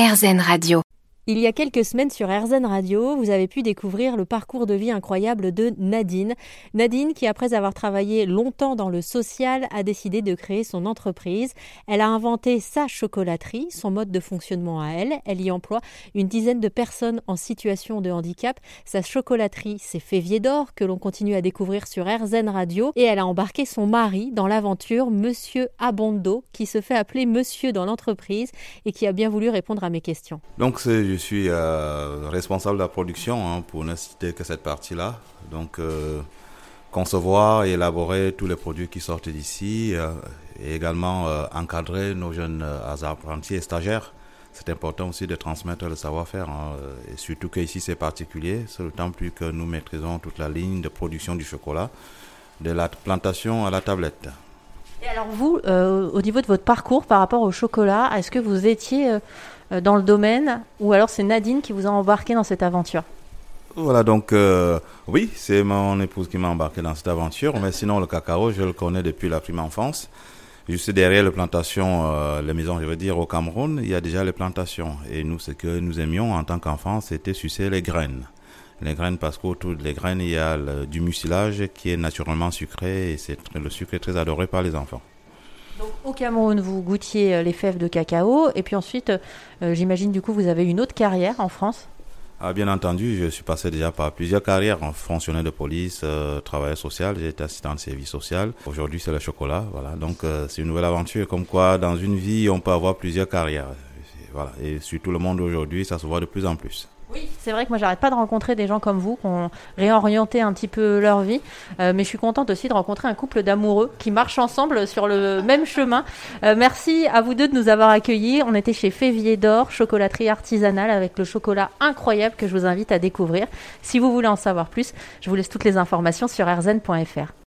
RZN Radio. Il y a quelques semaines sur RZN Radio, vous avez pu découvrir le parcours de vie incroyable de Nadine. Nadine qui, après avoir travaillé longtemps dans le social, a décidé de créer son entreprise. Elle a inventé sa chocolaterie, son mode de fonctionnement à elle. Elle y emploie une dizaine de personnes en situation de handicap. Sa chocolaterie, c'est Févier d'Or, que l'on continue à découvrir sur RZN Radio. Et elle a embarqué son mari dans l'aventure, Monsieur Abondo, qui se fait appeler Monsieur dans l'entreprise et qui a bien voulu répondre à mes questions. Je suis euh, responsable de la production hein, pour ne citer que cette partie-là. Donc, euh, concevoir et élaborer tous les produits qui sortent d'ici euh, et également encadrer nos jeunes apprentis et stagiaires. C'est important aussi de transmettre le savoir-faire hein, et surtout qu'ici c'est particulier, c'est temps plus que nous maîtrisons toute la ligne de production du chocolat, de la plantation à la tablette. Et alors vous, au niveau de votre parcours par rapport au chocolat, est-ce que vous étiez dans le domaine ou alors c'est Nadine qui vous a embarqué dans cette aventure voilà, donc euh, oui, c'est mon épouse qui m'a embarqué dans cette aventure, mais sinon le cacao, je le connais depuis la prime enfance. Juste derrière les plantations, euh, les maisons, je veux dire, au Cameroun, il y a déjà les plantations. Et nous, ce que nous aimions en tant qu'enfants, c'était sucer les graines. Les graines, parce qu'autour des graines, il y a du mucilage qui est naturellement sucré, et c'est le sucre est très adoré par les enfants. Au Cameroun, vous goûtiez euh, les fèves de cacao, et puis ensuite, euh, j'imagine du coup, vous avez une autre carrière en France? Ah, bien entendu, je suis passé déjà par plusieurs carrières en fonctionnaire de police, euh, travailleur social, j'ai été assistant de service social. Aujourd'hui, c'est le chocolat, voilà. Donc, c'est une nouvelle aventure. Comme quoi, dans une vie, on peut avoir plusieurs carrières. Voilà. Et surtout le monde aujourd'hui, ça se voit de plus en plus. Oui, c'est vrai que moi j'arrête pas de rencontrer des gens comme vous qui ont réorienté un petit peu leur vie, euh, mais je suis contente aussi de rencontrer un couple d'amoureux qui marchent ensemble sur le même chemin. Euh, merci à vous deux de nous avoir accueillis. On était chez Févier d'Or, chocolaterie artisanale avec le chocolat incroyable que je vous invite à découvrir. Si vous voulez en savoir plus, je vous laisse toutes les informations sur rzn.fr.